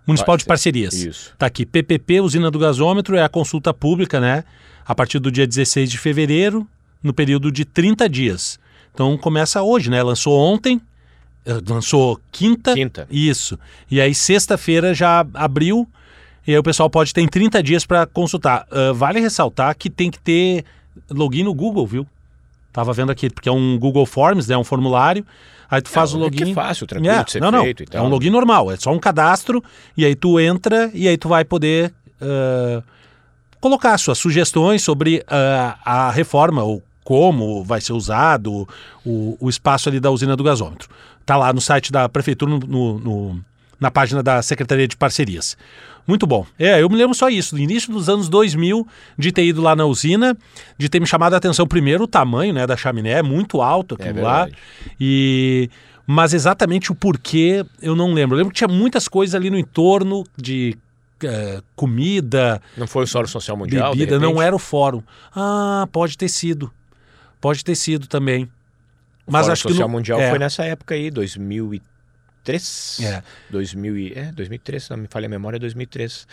Municipal de Parcerias.
Isso.
Tá aqui, PPP, usina do gasômetro, é a consulta pública, né? A partir do dia 16 de fevereiro, no período de 30 dias. Então começa hoje, né? Lançou ontem, eh, lançou quinta.
Quinta.
Isso. E aí sexta-feira já abriu, e aí o pessoal pode ter 30 dias para consultar. Uh, vale ressaltar que tem que ter login no Google, viu? Tava vendo aqui, porque é um Google Forms, né? Um formulário. Aí tu faz
não,
o login. É
que é fácil, tranquilo é, de ser
não, não.
feito.
É um login normal, é só um cadastro, e aí tu entra e aí tu vai poder uh, colocar suas sugestões sobre uh, a reforma, ou como vai ser usado o, o espaço ali da usina do gasômetro. Tá lá no site da prefeitura, no, no, no na página da Secretaria de Parcerias. Muito bom. É, eu me lembro só isso, no início dos anos 2000, de ter ido lá na usina, de ter me chamado a atenção primeiro o tamanho né, da chaminé, é muito alto aquilo é lá. E mas exatamente o porquê eu não lembro. Eu lembro que tinha muitas coisas ali no entorno de eh, comida,
Não foi o Fórum Social Mundial?
bebida, não era o fórum. Ah, pode ter sido. Pode ter sido também.
O
Mas
Fórum
acho que
Social
não-
Mundial
é.
foi nessa época aí, 2003.
É.
2000 e, é, 2003, se não me falha a memória, 2003.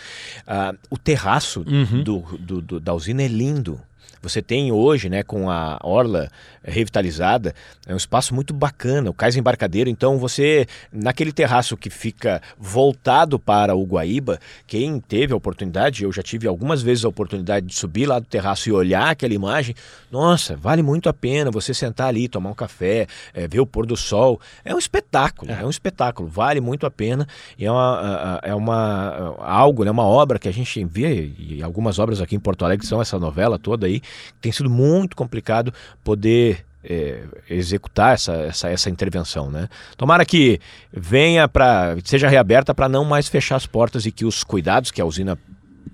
Ah, o terraço
Uhum.
do, do- do- da usina é lindo. Você tem hoje, né, com a orla revitalizada, é um espaço muito bacana, o cais embarcadeiro. Então, você, naquele terraço que fica voltado para o Guaíba, quem teve a oportunidade, eu já tive algumas vezes a oportunidade de subir lá do terraço e olhar aquela imagem, nossa, vale muito a pena você sentar ali, tomar um café, eh, ver o pôr do sol. É um espetáculo, é, um espetáculo, vale muito a pena. E é uma, é uma algo, né, uma obra que a gente vê, e algumas obras aqui em Porto Alegre são essa novela toda aí, tem sido muito complicado poder é, executar essa, essa, essa intervenção, né? Tomara que venha para seja reaberta para não mais fechar as portas e que os cuidados que a usina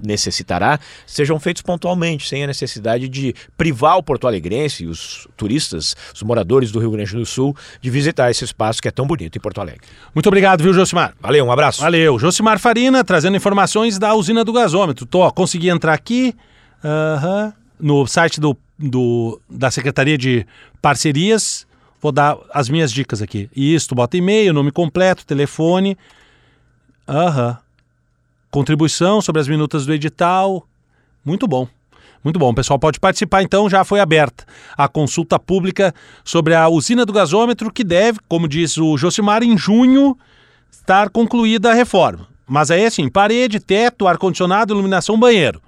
necessitará sejam feitos pontualmente, sem a necessidade de privar o porto alegrense e os turistas, os moradores do Rio Grande do Sul, de visitar esse espaço que é tão bonito em Porto Alegre.
Muito obrigado, viu, Josimar?
Valeu, um abraço.
Valeu. Josimar Farina trazendo informações da usina do gasômetro. Tô, consegui entrar aqui aham, no site do, do- da Secretaria de Parcerias. Vou dar as minhas dicas aqui. Isso, bota e-mail, nome completo, telefone. Aham. Contribuição sobre as minutas do edital. Muito bom. Muito bom. O pessoal pode participar, então, já foi aberta a consulta pública sobre a usina do gasômetro, que deve, como diz o Josimar, em junho estar concluída a reforma. Mas aí, assim, parede, teto, ar-condicionado, iluminação, banheiro.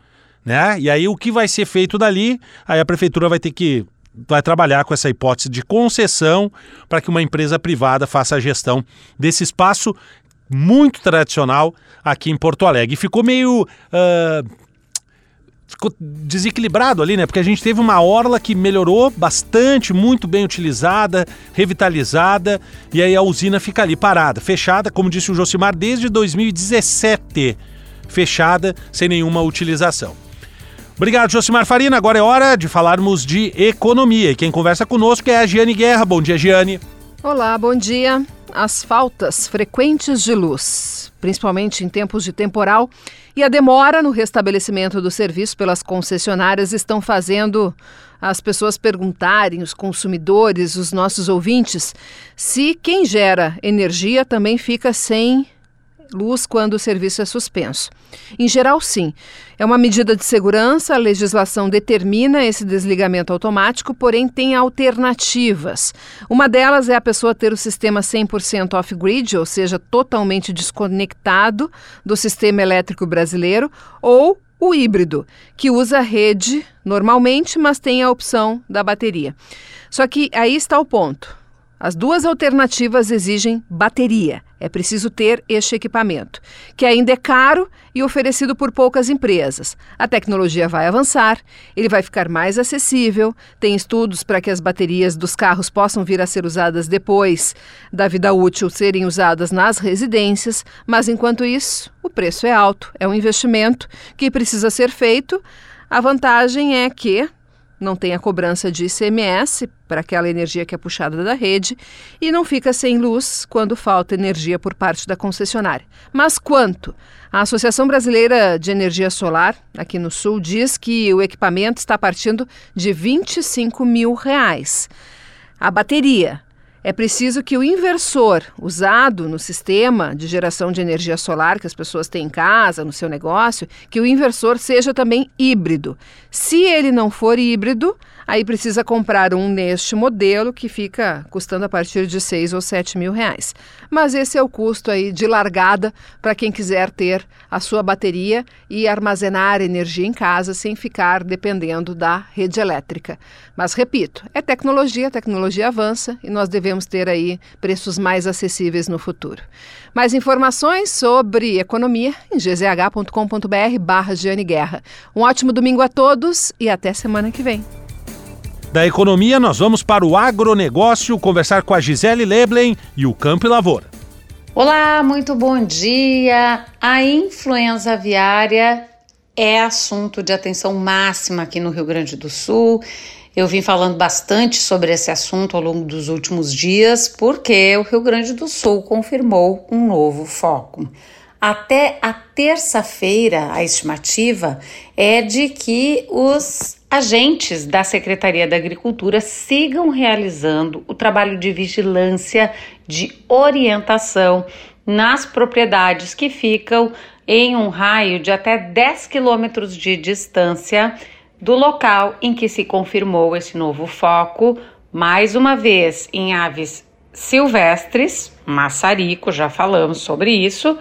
Né? E aí, o que vai ser feito dali, aí a prefeitura vai ter que vai trabalhar com essa hipótese de concessão para que uma empresa privada faça a gestão desse espaço muito tradicional aqui em Porto Alegre. E ficou meio ah, ficou desequilibrado ali, né? Porque a gente teve uma orla que melhorou bastante, muito bem utilizada, revitalizada, e aí a usina fica ali parada, fechada, como disse o Josimar, desde 2017, fechada, sem nenhuma utilização. Obrigado, Josimar Farina. Agora é hora de falarmos de economia. E quem conversa conosco é a Giane Guerra. Bom dia, Giane.
Olá, bom dia. As faltas frequentes de luz, principalmente em tempos de temporal, e a demora no restabelecimento do serviço pelas concessionárias estão fazendo as pessoas perguntarem, os consumidores, os nossos ouvintes, se quem gera energia também fica sem luz quando o serviço é suspenso. Em geral, sim. É uma medida de segurança, a legislação determina esse desligamento automático, porém tem alternativas. Uma delas é a pessoa ter o sistema 100% off-grid, ou seja, totalmente desconectado do sistema elétrico brasileiro, ou o híbrido, que usa rede normalmente, mas tem a opção da bateria. Só que aí está o ponto. As duas alternativas exigem bateria. É preciso ter este equipamento, que ainda é caro e oferecido por poucas empresas. A tecnologia vai avançar, ele vai ficar mais acessível. Tem estudos para que as baterias dos carros possam vir a ser usadas depois da vida útil serem usadas nas residências, mas enquanto isso, o preço é alto. É um investimento que precisa ser feito. A vantagem é que não tem a cobrança de ICMS para aquela energia que é puxada da rede e não fica sem luz quando falta energia por parte da concessionária. Mas quanto? A Associação Brasileira de Energia Solar, aqui no Sul, diz que o equipamento está partindo de 25 mil reais. A bateria. É preciso que o inversor usado no sistema de geração de energia solar que as pessoas têm em casa, no seu negócio, que o inversor seja também híbrido. Se ele não for híbrido, aí precisa comprar um neste modelo que fica custando a partir de 6 ou 7 mil reais. Mas esse é o custo aí de largada para quem quiser ter a sua bateria e armazenar energia em casa sem ficar dependendo da rede elétrica. Mas repito, é tecnologia, a tecnologia avança e nós devemos ter aí preços mais acessíveis no futuro. Mais informações sobre economia em gzh.com.br barra Guerra. Um ótimo domingo a todos e até semana que vem.
Da economia, nós vamos para o agronegócio conversar com a Gisele Leblen e o Campo e Lavoura.
Olá, muito bom dia. A influenza aviária é assunto de atenção máxima aqui no Rio Grande do Sul. Eu vim falando bastante sobre esse assunto ao longo dos últimos dias, porque o Rio Grande do Sul confirmou um novo foco. Até a terça-feira, a estimativa é de que os agentes da Secretaria da Agricultura sigam realizando o trabalho de vigilância, de orientação nas propriedades que ficam em um raio de até 10 quilômetros de distância do local em que se confirmou esse novo foco, mais uma vez em aves silvestres, maçarico, já falamos sobre isso,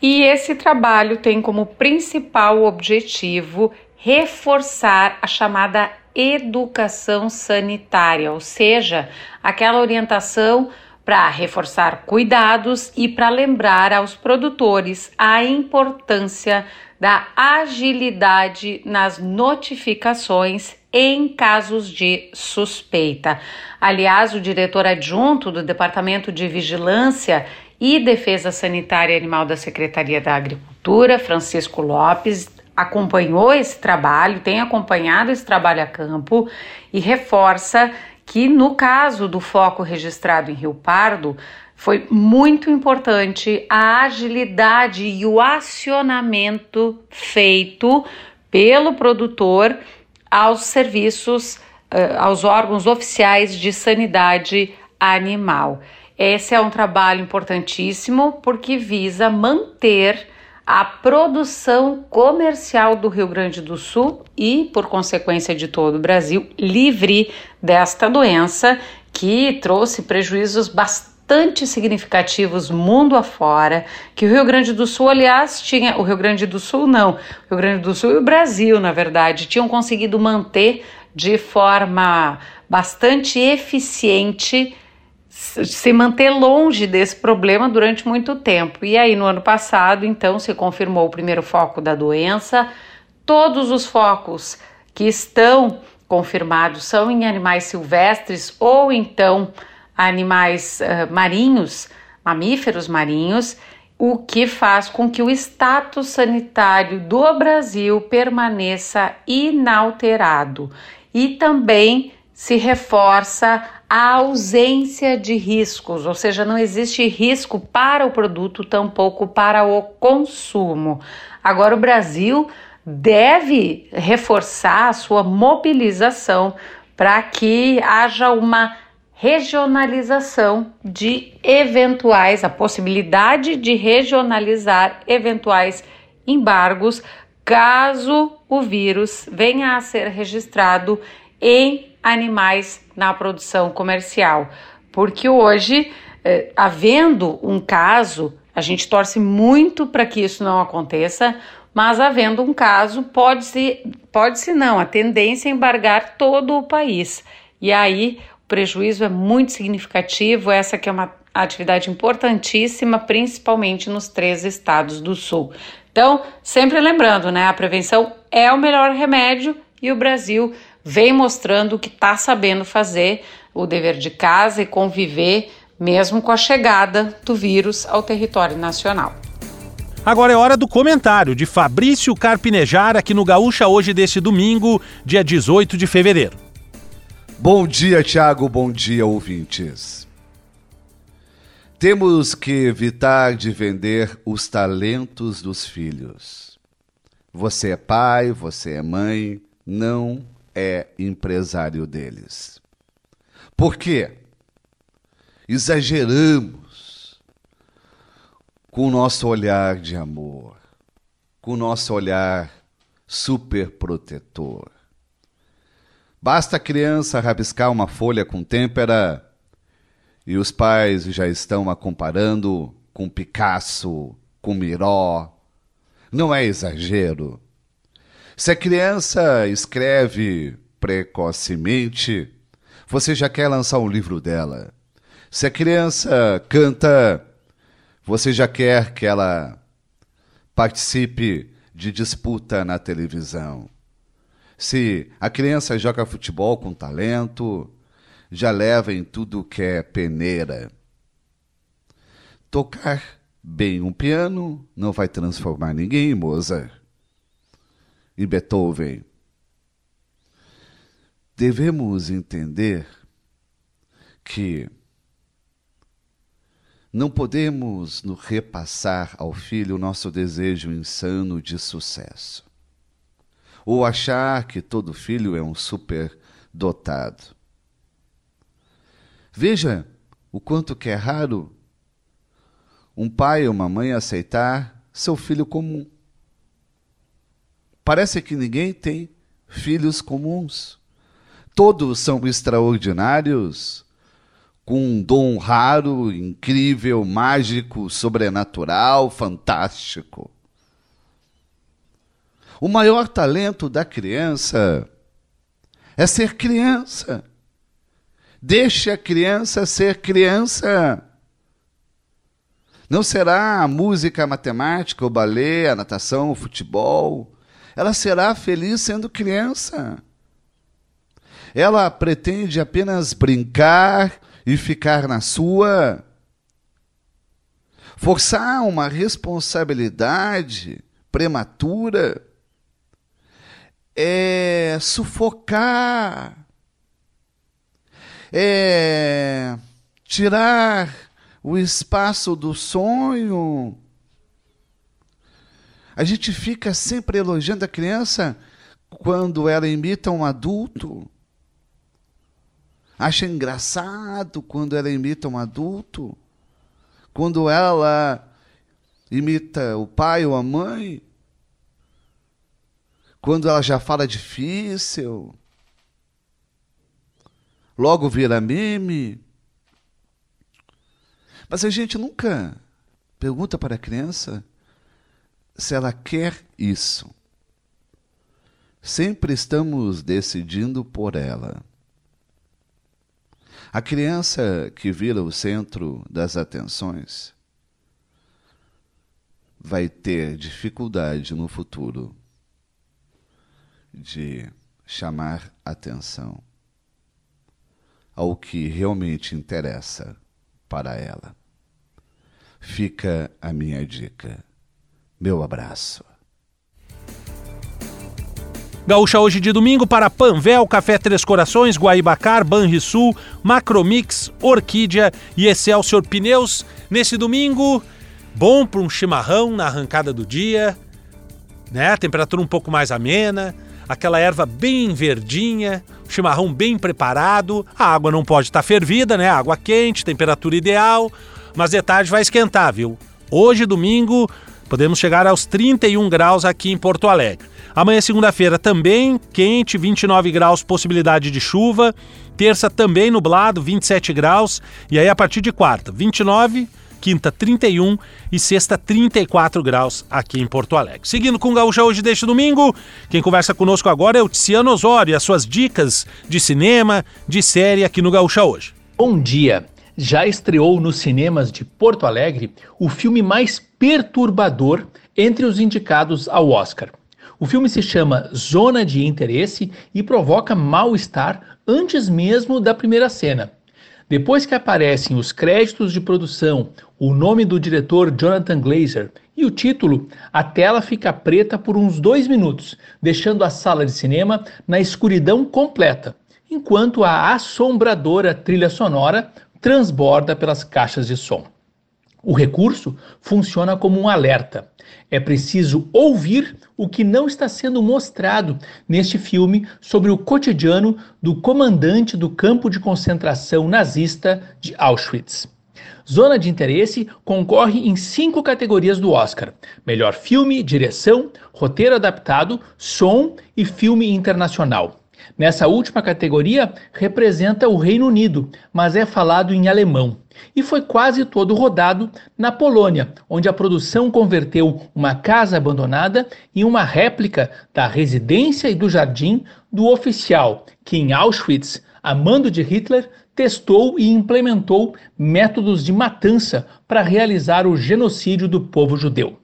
e esse trabalho tem como principal objetivo reforçar a chamada educação sanitária, ou seja, aquela orientação para reforçar cuidados e para lembrar aos produtores a importância da agilidade nas notificações em casos de suspeita. Aliás, o diretor adjunto do Departamento de Vigilância e Defesa Sanitária Animal da Secretaria da Agricultura, Francisco Lopes, acompanhou esse trabalho, tem acompanhado esse trabalho a campo e reforça que no caso do foco registrado em Rio Pardo, foi muito importante a agilidade e o acionamento feito pelo produtor aos serviços, eh, aos órgãos oficiais de sanidade animal. Esse é um trabalho importantíssimo porque visa manter a produção comercial do Rio Grande do Sul e, por consequência, de todo o Brasil, livre desta doença que trouxe prejuízos bastante significativos mundo afora, que o Rio Grande do Sul, aliás, tinha, o Rio Grande do Sul não, o Rio Grande do Sul e o Brasil, na verdade, tinham conseguido manter de forma bastante eficiente se manter longe desse problema durante muito tempo. E aí, no ano passado, então, se confirmou o primeiro foco da doença. Todos os focos que estão confirmados são em animais silvestres ou então animais uh, marinhos, mamíferos marinhos, o que faz com que o status sanitário do Brasil permaneça inalterado. E também se reforça a ausência de riscos, ou seja, não existe risco para o produto, tampouco para o consumo. Agora, o Brasil deve reforçar a sua mobilização para que haja uma regionalização de eventuais, a possibilidade de regionalizar eventuais embargos caso o vírus venha a ser registrado em animais na produção comercial. Porque hoje, eh, havendo um caso, a gente torce muito para que isso não aconteça, mas havendo um caso, pode-se pode -se não, a tendência é embargar todo o país. E aí prejuízo é muito significativo, essa que é uma atividade importantíssima, principalmente nos três estados do sul. Então, sempre lembrando, né, a prevenção é o melhor remédio e o Brasil vem mostrando que está sabendo fazer o dever de casa e conviver mesmo com a chegada do vírus ao território nacional.
Agora é hora do comentário de Fabrício Carpinejar aqui no Gaúcha hoje deste domingo, dia 18 de fevereiro.
Bom dia, Tiago. Bom dia, ouvintes. Temos que evitar de vender os talentos dos filhos. Você é pai, você é mãe, não é empresário deles. Por quê? Exageramos com o nosso olhar de amor, com o nosso olhar super protetor. Basta a criança rabiscar uma folha com têmpera e os pais já estão a comparando com Picasso, com Miró. Não é exagero. Se a criança escreve precocemente, você já quer lançar um livro dela. Se a criança canta, você já quer que ela participe de disputa na televisão. Se a criança joga futebol com talento, já leva em tudo que é peneira. Tocar bem um piano não vai transformar ninguém em Mozart e Beethoven. Devemos entender que Não podemos repassar ao filho o nosso desejo insano de sucesso. Ou achar que todo filho é um superdotado. Veja o quanto que é raro um pai ou uma mãe aceitar seu filho comum. Parece que ninguém tem filhos comuns. Todos são extraordinários, com um dom raro, incrível, mágico, sobrenatural, fantástico. O maior talento da criança é ser criança. Deixe a criança ser criança. Não será a música, a matemática, o balé, a natação, o futebol. Ela será feliz sendo criança. Ela pretende apenas brincar e ficar na sua. Forçar uma responsabilidade prematura é sufocar, é tirar o espaço do sonho. A gente fica sempre elogiando a criança quando ela imita um adulto. Acha engraçado quando ela imita um adulto. Quando ela imita o pai ou a mãe. Quando ela já fala difícil. Logo vira meme. Mas a gente nunca pergunta para a criança se ela quer isso. Sempre estamos decidindo por ela. A criança que vira o centro das atenções vai ter dificuldade no futuro de chamar atenção ao que realmente interessa para ela fica a minha dica. Meu abraço.
Gaúcha hoje de domingo para Panvel, Café Três Corações, Guaibacar, Banrisul, Macromix, Orquídea e Excelsior Pneus. Nesse domingo, bom para um chimarrão na arrancada do dia, né? Temperatura um pouco mais amena, aquela erva bem verdinha, chimarrão bem preparado. A água não pode estar fervida, né? Água quente, temperatura ideal mas de tarde vai esquentar, viu? Hoje, domingo, podemos chegar aos 31 graus aqui em Porto Alegre. Amanhã, segunda-feira, também quente, 29 graus, possibilidade de chuva. Terça, também nublado, 27 graus. E aí, a partir de quarta, 29, quinta, 31 e sexta, 34 graus aqui em Porto Alegre. Seguindo com o Gaúcha hoje deste domingo, quem conversa conosco agora é o Tiziano Osório e as suas dicas de cinema, de série aqui no Gaúcha hoje.
Bom dia já estreou nos cinemas de Porto Alegre o filme mais perturbador entre os indicados ao Oscar. O filme se chama Zona de Interesse e provoca mal-estar antes mesmo da primeira cena. Depois que aparecem os créditos de produção, o nome do diretor Jonathan Glazer e o título, a tela fica preta por uns dois minutos, deixando a sala de cinema na escuridão completa, enquanto a assombradora trilha sonora transborda pelas caixas de som. O recurso funciona como um alerta. É preciso ouvir o que não está sendo mostrado neste filme sobre o cotidiano do comandante do campo de concentração nazista de Auschwitz. Zona de Interesse concorre em cinco categorias do Oscar: melhor filme, direção, roteiro adaptado, som e filme internacional. Nessa última categoria, representa o Reino Unido, mas é falado em alemão. E foi quase todo rodado na Polônia, onde a produção converteu uma casa abandonada em uma réplica da residência e do jardim do oficial, que em Auschwitz, a mando de Hitler, testou e implementou métodos de matança para realizar o genocídio do povo judeu.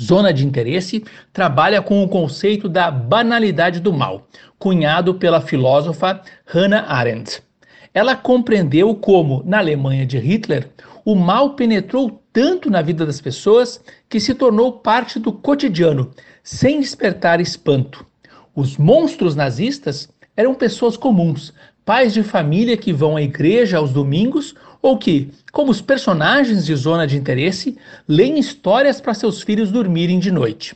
Zona de interesse trabalha com o conceito da banalidade do mal, cunhado pela filósofa Hannah Arendt. Ela compreendeu como, na Alemanha de Hitler, o mal penetrou tanto na vida das pessoas que se tornou parte do cotidiano, sem despertar espanto. Os monstros nazistas eram pessoas comuns, pais de família que vão à igreja aos domingos ou que, como os personagens de Zona de Interesse, leem histórias para seus filhos dormirem de noite.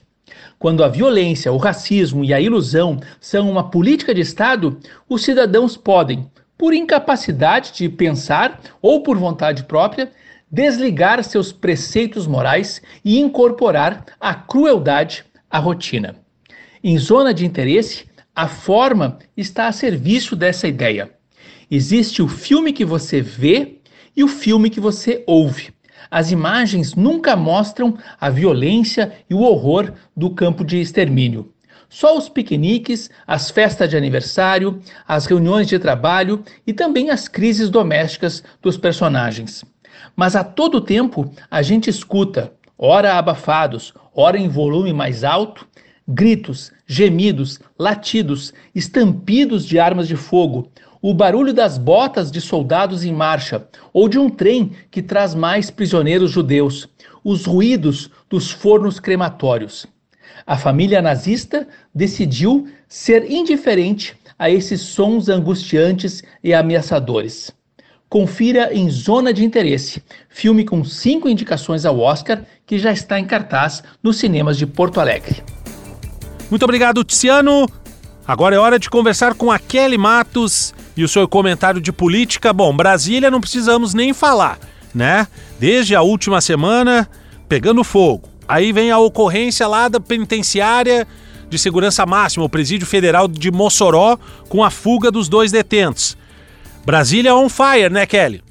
Quando a violência, o racismo e a ilusão são uma política de Estado, os cidadãos podem, por incapacidade de pensar ou por vontade própria, desligar seus preceitos morais e incorporar a crueldade à rotina. Em zona de interesse, a forma está a serviço dessa ideia. Existe o filme que você vê e o filme que você ouve. As imagens nunca mostram a violência e o horror do campo de extermínio. Só os piqueniques, as festas de aniversário, as reuniões de trabalho e também as crises domésticas dos personagens. Mas a todo tempo a gente escuta, ora abafados, ora em volume mais alto, gritos, gemidos, latidos, estampidos de armas de fogo, o barulho das botas de soldados em marcha ou de um trem que traz mais prisioneiros judeus, os ruídos dos fornos crematórios. A família nazista decidiu ser indiferente a esses sons angustiantes e ameaçadores. Confira em Zona de Interesse, filme com cinco indicações ao Oscar que já está em cartaz nos cinemas de Porto Alegre.
Muito obrigado, Tiziano. Agora é hora de conversar com a Kelly Matos e o seu comentário de política. Bom, Brasília não precisamos nem falar, né? Desde a última semana, pegando fogo. Aí vem a ocorrência lá da penitenciária de segurança máxima, o Presídio Federal de Mossoró, com a fuga dos dois detentos. Brasília on fire, né, Kelly?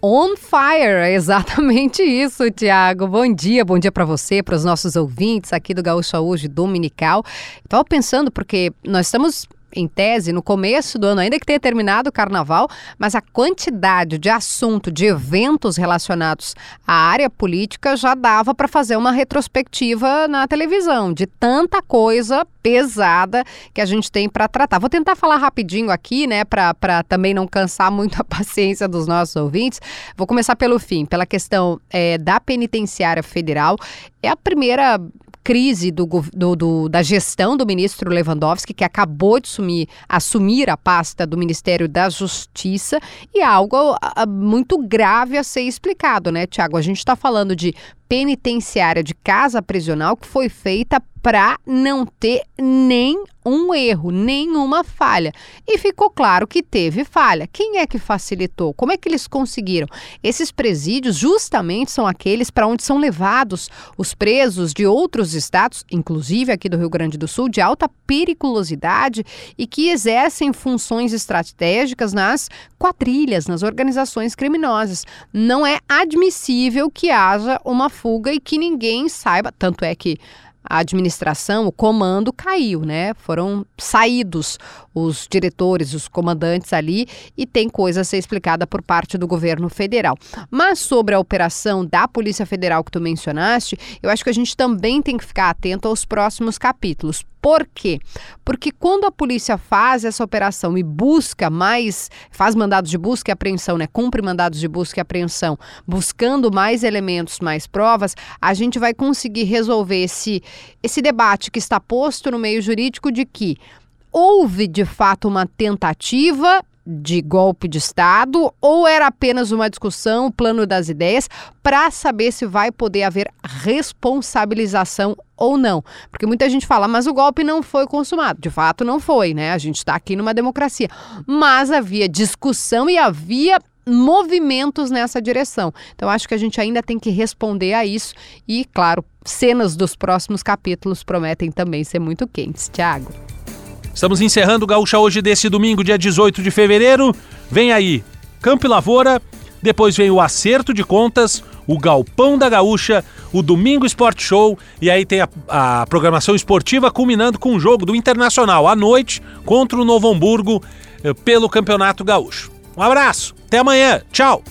On fire, é exatamente isso, Tiago. Bom dia, bom dia para você, para os nossos ouvintes aqui do Gaúcha Hoje Dominical. Estava pensando porque nós estamos em tese, no começo do ano, ainda que tenha terminado o carnaval, mas a quantidade de assunto, de eventos relacionados à área política já dava para fazer uma retrospectiva na televisão, de tanta coisa pesada que a gente tem para tratar. Vou tentar falar rapidinho aqui, né, para também não cansar muito a paciência dos nossos ouvintes. Vou começar pelo fim, pela questão é, da penitenciária federal. É a primeira crise do, do, do, da gestão do ministro Lewandowski, que acabou de sumir, assumir a pasta do Ministério da Justiça, e algo a, a, muito grave a ser explicado, né, Tiago? A gente está falando de penitenciária de casa prisional que foi feita para não ter nem um erro, nenhuma falha. E ficou claro que teve falha. Quem é que facilitou? Como é que eles conseguiram? Esses presídios justamente são aqueles para onde são levados os presos de outros estados, inclusive aqui do Rio Grande do Sul, de alta periculosidade e que exercem funções estratégicas nas quadrilhas, nas organizações criminosas. Não é admissível que haja uma fuga e que ninguém saiba, tanto é que a administração, o comando caiu, né? Foram saídos os diretores, os comandantes ali e tem coisa a ser explicada por parte do governo federal. Mas sobre a operação da Polícia Federal que tu mencionaste, eu acho que a gente também tem que ficar atento aos próximos capítulos. Por quê? Porque quando a polícia faz essa operação e busca mais, faz mandados de busca e apreensão, né? Cumpre mandados de busca e apreensão, buscando mais elementos, mais provas, a gente vai conseguir resolver esse, esse debate que está posto no meio jurídico de que houve de fato uma tentativa de golpe de Estado ou era apenas uma discussão, o plano das ideias, para saber se vai poder haver responsabilização ou não. Porque muita gente fala, mas o golpe não foi consumado. De fato, não foi, né? A gente está aqui numa democracia. Mas havia discussão e havia movimentos nessa direção. Então, acho que a gente ainda tem que responder a isso. E, claro, cenas dos próximos capítulos prometem também ser muito quentes. Tiago.
Estamos encerrando o Gaúcha hoje desse domingo, dia 18 de fevereiro. Vem aí Campo e Lavoura, depois vem o Acerto de Contas, o Galpão da Gaúcha, o Domingo Esporte Show e aí tem a, a programação esportiva culminando com o jogo do Internacional à noite contra o Novo Hamburgo eh, pelo Campeonato Gaúcho. Um abraço, até amanhã, tchau!